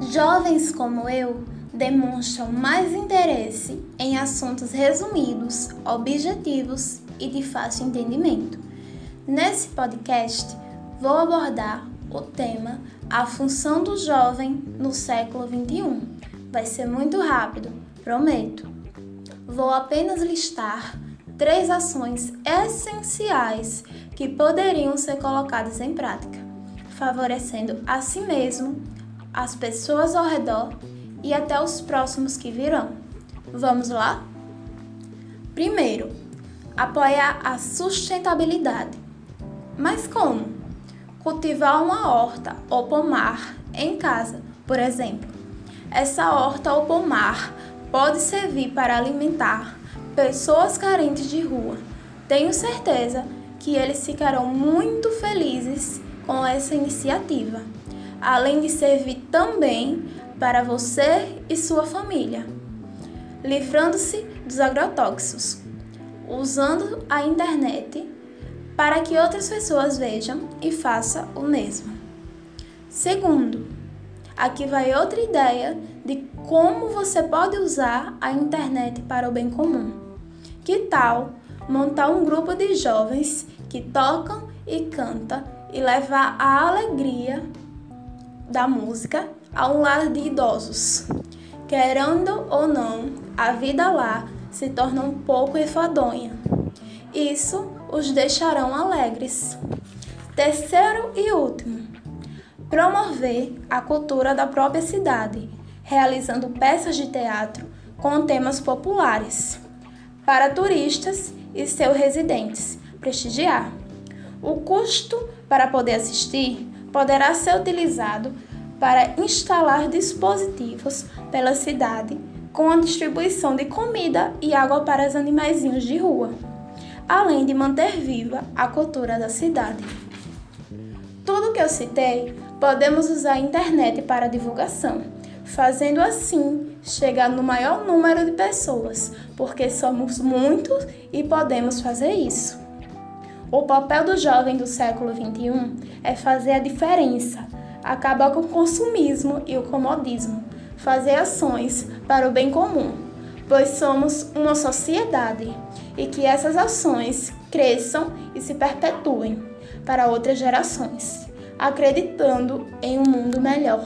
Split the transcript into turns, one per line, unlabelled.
Jovens como eu demonstram mais interesse em assuntos resumidos, objetivos e de fácil entendimento. Nesse podcast, vou abordar o tema A função do jovem no século XXI. Vai ser muito rápido, prometo. Vou apenas listar três ações essenciais que poderiam ser colocadas em prática, favorecendo a si mesmo, as pessoas ao redor e até os próximos que virão. Vamos lá? Primeiro, apoiar a sustentabilidade. Mas como? Cultivar uma horta ou pomar em casa, por exemplo. Essa horta ou pomar pode servir para alimentar pessoas carentes de rua. Tenho certeza que eles ficarão muito felizes com essa iniciativa, além de servir também para você e sua família, livrando-se dos agrotóxicos, usando a internet para que outras pessoas vejam e façam o mesmo. Segundo, aqui vai outra ideia de como você pode usar a internet para o bem comum. Que tal montar um grupo de jovens que tocam e cantam e levar a alegria da música a um lar de idosos? Querendo ou não, a vida lá se torna um pouco enfadonha. Isso os deixarão alegres. Terceiro e último, promover a cultura da própria cidade, realizando peças de teatro com temas populares para turistas e seus residentes prestigiar. O custo para poder assistir poderá ser utilizado para instalar dispositivos pela cidade com a distribuição de comida e água para os animaizinhos de rua, além de manter viva a cultura da cidade. Tudo que eu citei, podemos usar a internet para divulgação, fazendo assim chegar no maior número de pessoas, porque somos muitos e podemos fazer isso. O papel do jovem do século XXI é fazer a diferença, acabar com o consumismo e o comodismo, fazer ações para o bem comum, pois somos uma sociedade e que essas ações cresçam e se perpetuem para outras gerações, acreditando em um mundo melhor.